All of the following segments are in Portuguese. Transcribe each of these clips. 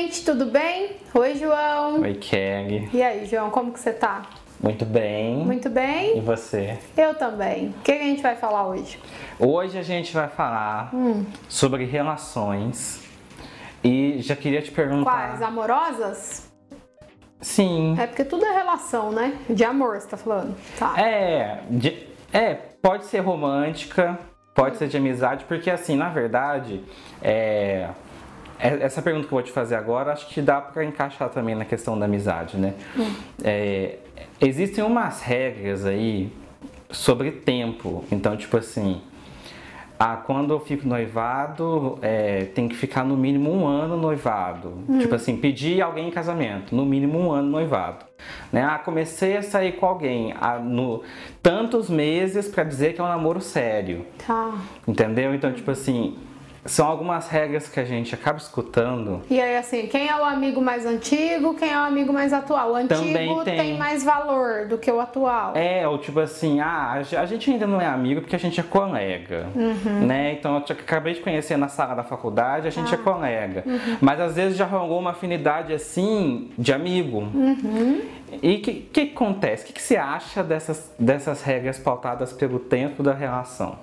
gente, tudo bem? Oi, João. Oi, Kelly. E aí, João, como que você tá? Muito bem. Muito bem? E você? Eu também. O que a gente vai falar hoje? Hoje a gente vai falar Hum. sobre relações. E já queria te perguntar. Quais? Amorosas? Sim. É porque tudo é relação, né? De amor, você tá falando. Tá. É, de- é, pode ser romântica, pode ser de amizade, porque assim, na verdade, é- essa pergunta que eu vou te fazer agora, acho que dá pra encaixar também na questão da amizade, né? É, existem umas regras aí sobre tempo, então tipo assim, ah, quando eu fico noivado, é, tem que ficar no mínimo um ano noivado. Tipo assim, pedir alguém em casamento, no mínimo um ano noivado. Né? Ah, comecei a sair com alguém há no, tantos meses pra dizer que é um namoro sério. Tá. Entendeu? Então, tipo assim, são algumas regras que a gente acaba escutando. E aí, assim, quem é o amigo mais antigo, quem é o amigo mais atual? O antigo Também tem. mais valor do que o atual. É, ou tipo assim, ah, a ge- a gente ainda não é amigo porque a gente é colega, né? Então eu te- acabei de conhecer na sala da faculdade, a gente é colega. Mas às vezes já rolou uma afinidade assim de amigo. E o que, que acontece? O que, que você acha dessas, dessas regras pautadas pelo tempo da relação?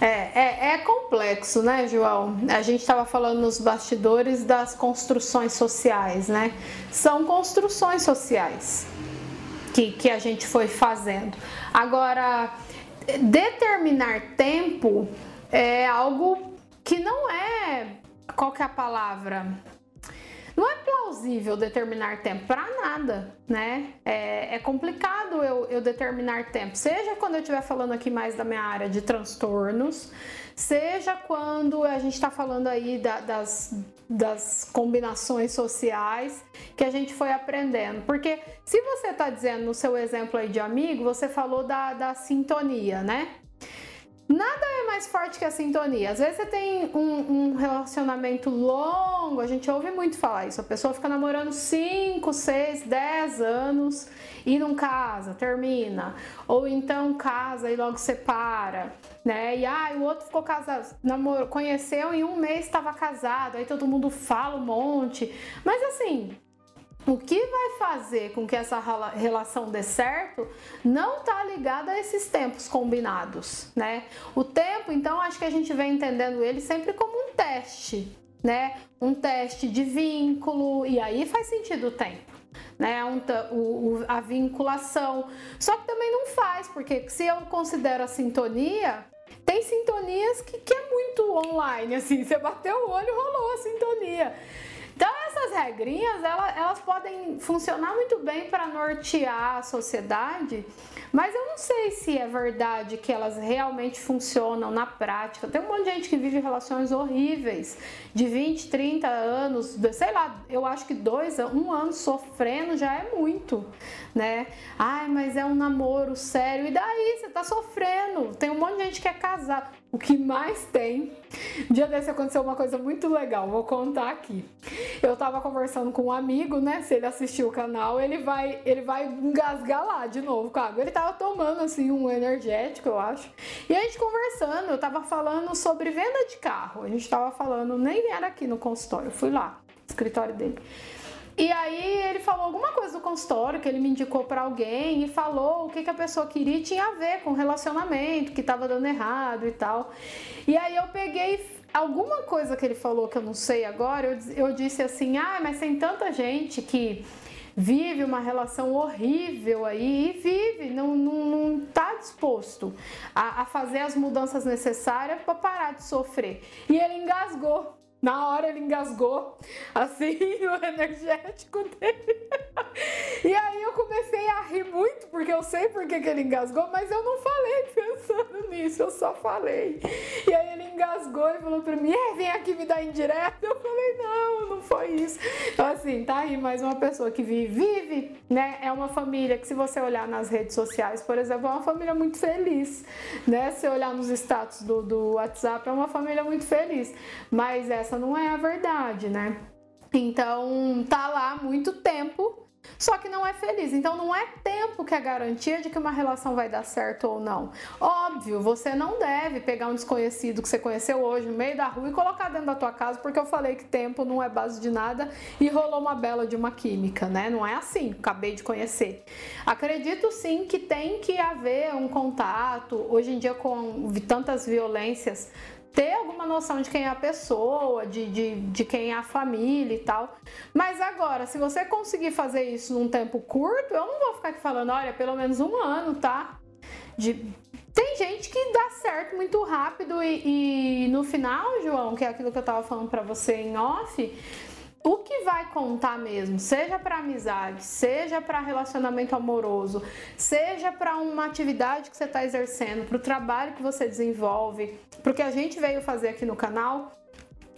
É, é, é complexo, né, João? A gente estava falando nos bastidores das construções sociais, né? São construções sociais que, que a gente foi fazendo. Agora, determinar tempo é algo que não é. Qual que é a palavra? Plausível determinar tempo para nada, né? É, é complicado eu, eu determinar tempo, seja quando eu estiver falando aqui mais da minha área de transtornos, seja quando a gente está falando aí da- das, das combinações sociais que a gente foi aprendendo. Porque se você está dizendo no seu exemplo aí de amigo, você falou da, da sintonia, né? Nada é mais forte que a sintonia. Às vezes você tem um, um relacionamento longo, a gente ouve muito falar isso. A pessoa fica namorando 5, 6, 10 anos e não casa, termina. Ou então casa e logo separa, né? E ah, o outro ficou casado, namorou, conheceu em um mês estava casado, aí todo mundo fala um monte. Mas assim, o que vai fazer com que essa rela- relação dê certo não está ligado a esses tempos combinados, né? O tempo, então, acho que a gente vem entendendo ele sempre como um teste, né? Um teste de vínculo, e aí faz sentido o tempo. Né, um o- a vinculação. Só que também não faz, porque se eu considero a sintonia, tem sintonias que, que é muito online, assim, você bateu o olho rolou a sintonia. Então essas regrinhas, ela- elas podem funcionar muito bem para nortear a sociedade, mas eu não sei se é verdade que elas realmente funcionam na prática. Tem um monte de gente que vive relações horríveis, de 20, 30 anos, sei lá, eu acho que dois, um ano sofrendo já é muito, né? Ai, mas é um namoro sério, e daí? Você tá sofrendo. Tem um monte de gente que é casado. O que mais tem. Dia desse aconteceu uma coisa muito legal, vou contar aqui. Eu tava conversando com um amigo, né? Se ele assistiu o canal, ele vai, ele vai engasgar lá de novo com água. Ele tava tomando assim um energético, eu acho. E a gente conversando, eu tava falando sobre venda de carro. A gente tava falando, nem era aqui no consultório, eu fui lá, escritório dele. E aí ele falou alguma coisa do consultório que ele me indicou pra alguém e falou o que, que a pessoa queria e tinha a ver com relacionamento, que tava dando errado e tal. E aí eu peguei alguma coisa que ele falou que eu não sei agora, eu, eu disse assim: "Ah, mas tem tanta gente que vive uma relação horrível aí e vive, não, não, não tá disposto a, a fazer as mudanças necessárias para parar de sofrer. E ele engasgou. Na hora ele engasgou, assim, no energético dele. E aí eu comecei a rir muito, porque eu sei por que ele engasgou, mas eu não falei pensando nisso, eu só falei. E aí ele engasgou e falou pra mim, é, vem aqui me dar indireta. Eu falei, não, não foi isso. Então assim, tá aí mais uma pessoa que vive, vive, né? É uma família que se você olhar nas redes sociais, por exemplo, é uma família muito feliz, né? Se olhar nos status do, do WhatsApp, é uma família muito feliz. Mas essa não é a verdade, né? Então, tá lá muito tempo, só que não é feliz. Então não é tempo que é garantia de que uma relação vai dar certo ou não. Óbvio, você não deve pegar um desconhecido que você conheceu hoje no meio da rua e colocar dentro da tua casa, porque eu falei que tempo não é base de nada e rolou uma bela de uma química, né? Não é assim, acabei de conhecer. Acredito sim que tem que haver um contato. Hoje em dia com tantas violências ter alguma noção de quem é a pessoa, de, de, de quem é a família e tal. Mas agora, se você conseguir fazer isso num tempo curto, eu não vou ficar aqui falando, olha, pelo menos um ano, tá? De... Tem gente que dá certo muito rápido e, e no final, João, que é aquilo que eu tava falando para você em off, o que vai contar mesmo, seja para amizade, seja para relacionamento amoroso, seja para uma atividade que você está exercendo, para o trabalho que você desenvolve, para o que a gente veio fazer aqui no canal,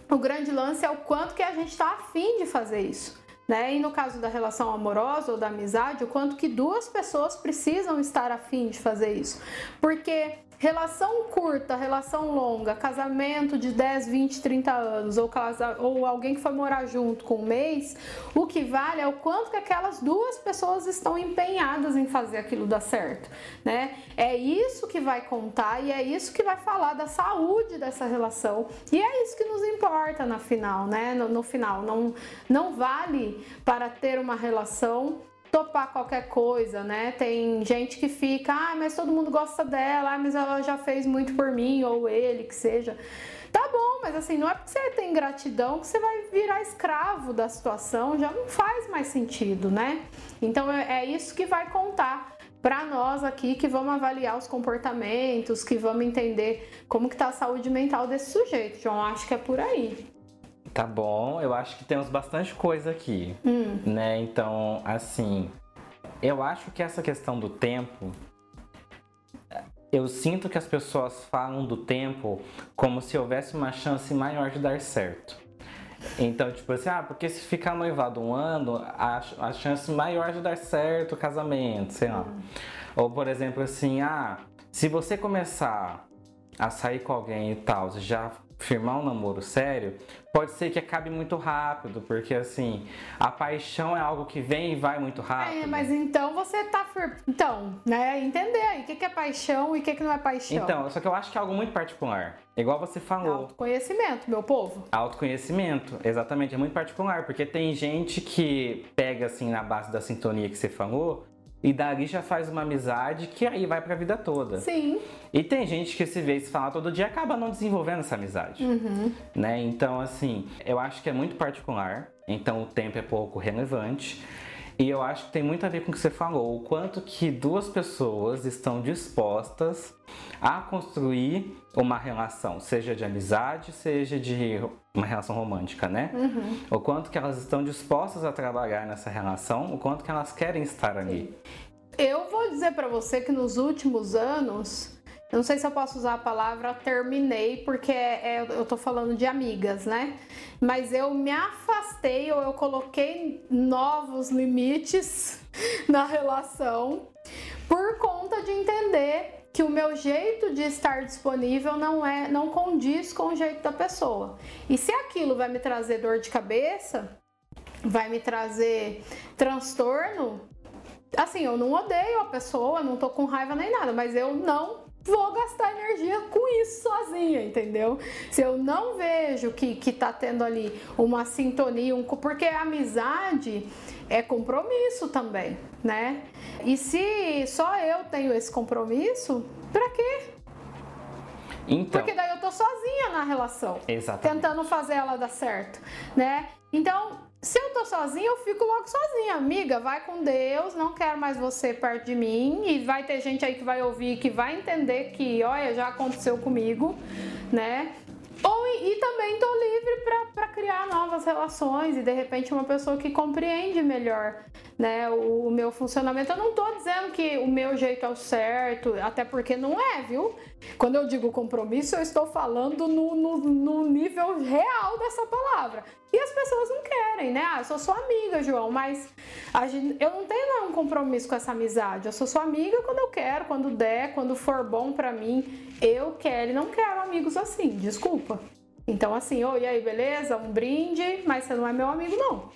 o grande lance é o quanto que a gente está afim de fazer isso. Né? E no caso da relação amorosa ou da amizade, o quanto que duas pessoas precisam estar afim de fazer isso. Porque Relação curta, relação longa, casamento de 10, 20, 30 anos, ou, casa, ou alguém que foi morar junto com um mês, o que vale é o quanto que aquelas duas pessoas estão empenhadas em fazer aquilo dar certo, né? É isso que vai contar e é isso que vai falar da saúde dessa relação. E é isso que nos importa na final, né? No, no final, não, não vale para ter uma relação topar qualquer coisa, né? Tem gente que fica, ah, mas todo mundo gosta dela, ah, mas ela já fez muito por mim, ou ele, que seja. Tá bom, mas assim, não é porque você tem gratidão que você vai virar escravo da situação, já não faz mais sentido, né? Então é, é isso que vai contar para nós aqui que vamos avaliar os comportamentos, que vamos entender como que tá a saúde mental desse sujeito. João, acho que é por aí. Tá bom, eu acho que temos bastante coisa aqui, hum. né? Então, assim, eu acho que essa questão do tempo, eu sinto que as pessoas falam do tempo como se houvesse uma chance maior de dar certo. Então, tipo assim, ah, porque se ficar noivado um ano, a, a chance maior de dar certo o casamento, sei lá. Hum. Ou, por exemplo, assim, ah, se você começar a sair com alguém e tal, já firmar um namoro sério, pode ser que acabe muito rápido, porque assim, a paixão é algo que vem e vai muito rápido. É, mas então você tá. Então, né? Entender aí o que, é paixão e o que, que não é paixão. Então, só que eu acho que é algo muito particular. Igual você falou. Autoconhecimento, meu povo. Autoconhecimento, exatamente, é muito particular, porque tem gente que pega assim na base da sintonia que você falou e dali já faz uma amizade que aí vai pra vida toda. Sim. E tem gente que se vê se falar todo dia acaba não desenvolvendo essa amizade. Uhum. Né? Então, assim, eu acho que é muito particular. Então o tempo é pouco relevante. E eu acho que tem muito a ver com o que você falou, o quanto que duas pessoas estão dispostas a construir uma relação, seja de amizade, seja de uma relação romântica, né? Uhum. O quanto que elas estão dispostas a trabalhar nessa relação, o quanto que elas querem estar ali. Eu vou dizer para você que nos últimos anos eu não sei se eu posso usar a palavra terminei, porque é, é, eu tô falando de amigas, né? Mas eu me afastei ou eu coloquei novos limites na relação por conta de entender que o meu jeito de estar disponível não é não condiz com o jeito da pessoa. E se aquilo vai me trazer dor de cabeça, vai me trazer transtorno, assim, eu não odeio a pessoa, não tô com raiva nem nada, mas eu não vou gastar energia com isso sozinha, entendeu? Se eu não vejo que, que tá tendo ali uma sintonia, um, porque a amizade é compromisso também, né? E se só eu tenho esse compromisso, pra quê? Então, Porque daí eu tô sozinha na relação. Exatamente. Tentando fazer ela dar certo, né? Então, se eu tô sozinha, eu fico logo sozinha. Amiga, vai com Deus, não quero mais você perto de mim. E vai ter gente aí que vai ouvir, que vai entender que, olha, já aconteceu comigo, né? Ou, e também tô livre para criar novas relações e de repente uma pessoa que compreende melhor né, o, o, meu funcionamento. Eu não tô dizendo que o meu jeito é o certo, até porque não é, viu? Quando eu digo compromisso, eu estou falando no, no, no nível real dessa palavra. E as pessoas não querem, né? Ah, eu sou sua amiga, João, mas gente, eu não tenho um compromisso com essa amizade. Eu sou sua amiga quando eu quero, quando der, quando for bom para mim. Eu quero e não quero amigos assim, desculpa. Então, assim, oi, e aí, beleza? Um brinde, mas você não é meu amigo, não.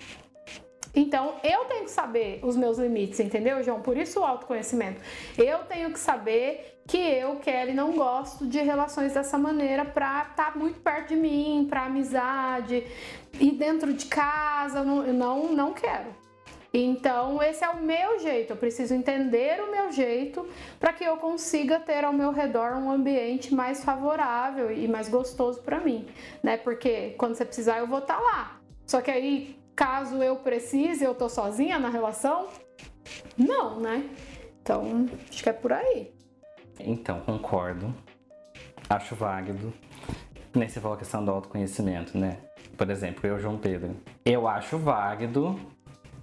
Então, eu tenho que saber os meus limites, entendeu, João? Por isso o autoconhecimento. Eu tenho que saber que eu, Kelly, não gosto de relações dessa maneira pra estar tá muito perto de mim, pra amizade, e dentro de casa, não, não, não quero. Então, esse é o meu jeito. Eu preciso entender o meu jeito para que eu consiga ter ao meu redor um ambiente mais favorável e mais gostoso para mim, né? Porque quando você precisar, eu vou estar tá lá. Só que aí, caso eu precise, eu tô sozinha na relação? Não, né? Então, acho que é por aí. Então, concordo. Acho válido. Nem você falou a questão do autoconhecimento, né? Por exemplo, eu, João Pedro. Eu acho válido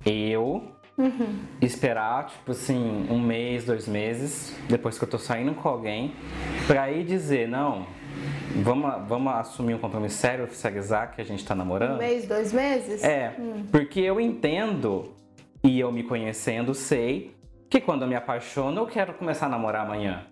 eu uhum. esperar, tipo assim, um mês, dois meses, depois que eu tô saindo com alguém, pra ir dizer, não, vamos, vamos assumir um compromisso sério, oficializar que a gente tá namorando. Um mês, dois meses? É, hum. porque eu entendo e eu me conhecendo sei que quando eu me apaixono eu quero começar a namorar amanhã.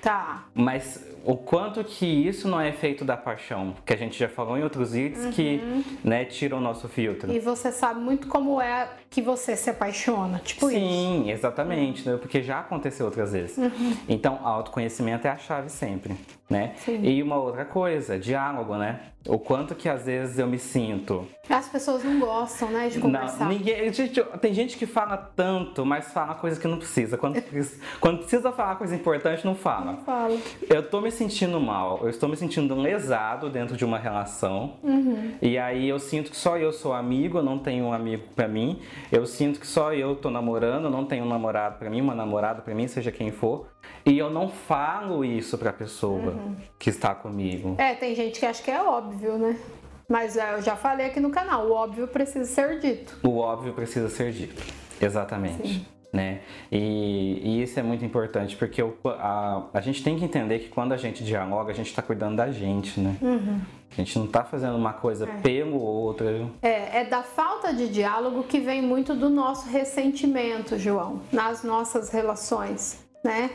Tá. Mas o quanto que isso não é efeito da paixão, que a gente já falou em outros vídeos uhum. que, né, tira o nosso filtro. E você sabe muito como é que você se apaixona, tipo Sim, isso. Sim, exatamente, né? porque já aconteceu outras vezes. Uhum. Então, autoconhecimento é a chave sempre, né? Sim. E uma outra coisa, diálogo, né? O quanto que às vezes eu me sinto. As pessoas não gostam, né, de conversar. Não, ninguém, gente, tem gente que fala tanto, mas fala coisa que não precisa. Quando, quando precisa falar coisa importante, não fala. Não fala. Eu tô me sentindo mal, eu estou me sentindo lesado dentro de uma relação. Uhum. E aí eu sinto que só eu sou amigo, eu não tenho um amigo para mim. Eu sinto que só eu tô namorando, não tenho um namorado para mim, uma namorada para mim, seja quem for. E eu não falo isso pra pessoa uhum. que está comigo. É, tem gente que acha que é óbvio, né? Mas é, eu já falei aqui no canal, o óbvio precisa ser dito. O óbvio precisa ser dito. Exatamente. Sim. Né? E, e, isso é muito importante, porque a, a gente tem que entender que quando a gente dialoga, a gente está cuidando da gente, né? Uhum. A gente não está fazendo uma coisa é. pelo outro. É, é da falta de diálogo que vem muito do nosso ressentimento, João, nas nossas relações, né?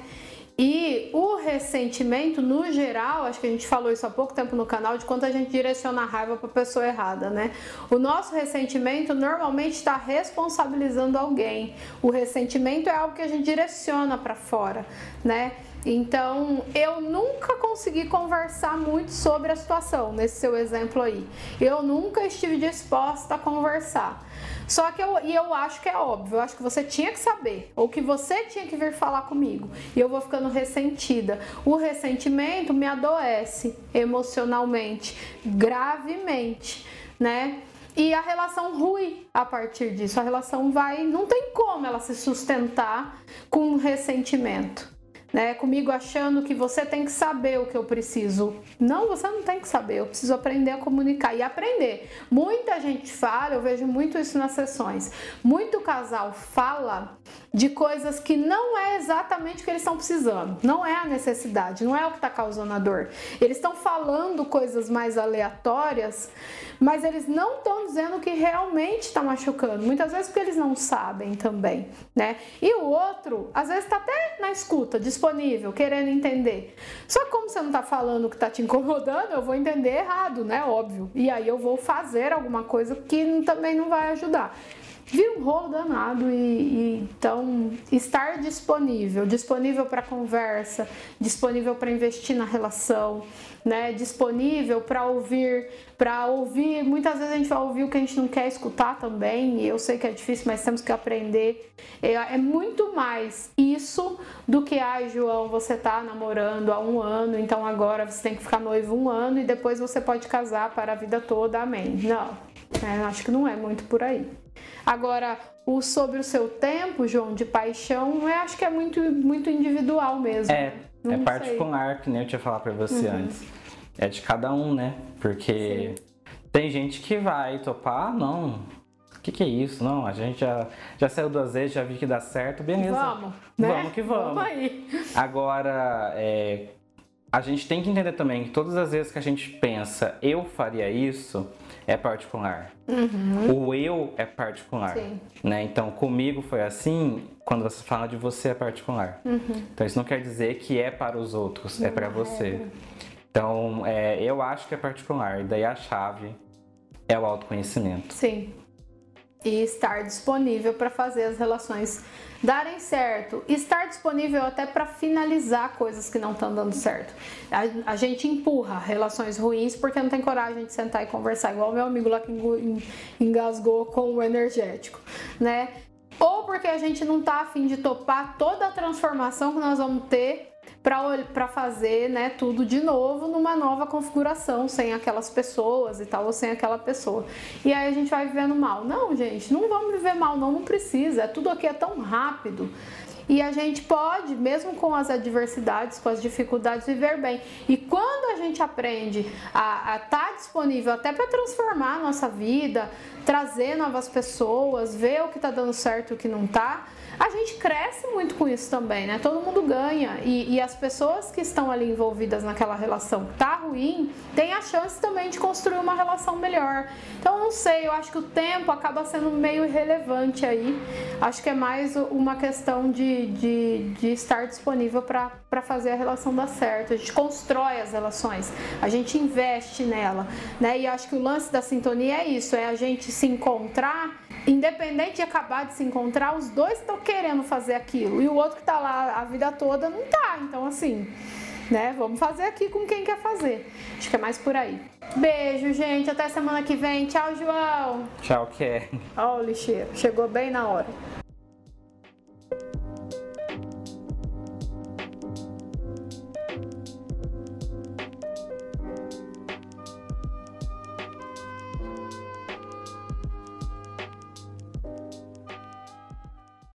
E o ressentimento, no geral, acho que a gente falou isso há pouco tempo no canal, de quanto a gente direciona a raiva para a pessoa errada, né? O nosso ressentimento normalmente está responsabilizando alguém. O ressentimento é algo que a gente direciona para fora, né? Então, eu nunca consegui conversar muito sobre a situação, nesse seu exemplo aí. Eu nunca estive disposta a conversar. Só que eu, e eu acho que é óbvio, eu acho que você tinha que saber, ou que você tinha que vir falar comigo. E eu vou ficando ressentida. O ressentimento me adoece emocionalmente, gravemente, né? E a relação rui a partir disso. A relação vai, não tem como ela se sustentar com ressentimento né, comigo achando que você tem que saber o que eu preciso. Não, você não tem que saber, eu preciso aprender a comunicar e aprender. Muita gente fala, eu vejo muito isso nas sessões. Muito casal fala de coisas que não é exatamente o que eles estão precisando, não é a necessidade, não é o que está causando a dor. Eles estão falando coisas mais aleatórias, mas eles não estão dizendo o que realmente está machucando. Muitas vezes porque eles não sabem também, né? E o outro, às vezes está até na escuta, disponível, querendo entender. Só que como você não está falando que está te incomodando, eu vou entender errado, né? Óbvio. E aí eu vou fazer alguma coisa que também não vai ajudar vira um rolo danado e, e então estar disponível, disponível para conversa, disponível para investir na relação, né? Disponível para ouvir, para ouvir. Muitas vezes a gente vai ouvir o que a gente não quer escutar também. E eu sei que é difícil, mas temos que aprender. É, é muito mais isso do que, ai, ah, João, você tá namorando há um ano, então agora você tem que ficar noivo um ano e depois você pode casar para a vida toda. Amém. Não, é, acho que não é muito por aí. Agora, o sobre o seu tempo, João, de paixão, eu acho que é muito, muito individual mesmo. É, Não é particular, que nem eu tinha falado pra você uhum. antes. É de cada um, né? Porque Sim. tem gente que vai topar, não. O que, que é isso? Não, a gente já, já saiu duas vezes, já vi que dá certo, beleza. Vamos, né? Vamos que vamos. Vamos aí. Agora, é, a gente tem que entender também que todas as vezes que a gente pensa, eu faria isso, é particular. Uhum. O eu é particular. Sim. Né? Então, comigo foi assim, quando você fala de você é particular. Uhum. Então, isso não quer dizer que é para os outros, é não é para você. Então, é, eu acho que é particular. E daí a chave é o autoconhecimento. Sim. e estar disponível para fazer as relações darem certo, estar disponível até para finalizar coisas que não estão dando certo. A, a, gente empurra relações ruins porque não tem coragem de sentar e conversar, igual meu amigo lá que engasgou com o energético, né? Ou porque a gente não tá afim de topar toda a transformação que nós vamos ter para fazer né, tudo de novo numa nova configuração, sem aquelas pessoas e tal, ou sem aquela pessoa. E aí a gente vai vivendo mal. Não, gente, não vamos viver mal, não, não precisa. Tudo aqui é tão rápido. E a gente pode, mesmo com as adversidades, com as dificuldades, viver bem. E quando a gente aprende a estar tá disponível até para transformar a nossa vida, trazer novas pessoas, ver o que está dando certo e o que não está, a gente cresce muito com isso também, né? Todo mundo ganha e, e, as pessoas que estão ali envolvidas naquela relação que tá ruim, tem a chance também de construir uma relação melhor. Então, não sei, eu acho que o tempo acaba sendo meio irrelevante aí. Acho que é mais uma questão de, de, de estar disponível para fazer a relação dar certo. A gente constrói as relações, a gente investe nela, né? E acho que o lance da sintonia é isso, é a gente se encontrar independente de acabar de se encontrar, os dois estão querendo fazer aquilo e o outro que está lá a vida toda não tá. Então, assim, né? Vamos fazer aqui com quem quer fazer. Acho que é mais por aí. Beijo, gente. Até semana que vem. Tchau, João. Tchau, Ké. Ó, o lixeiro. Chegou bem na hora.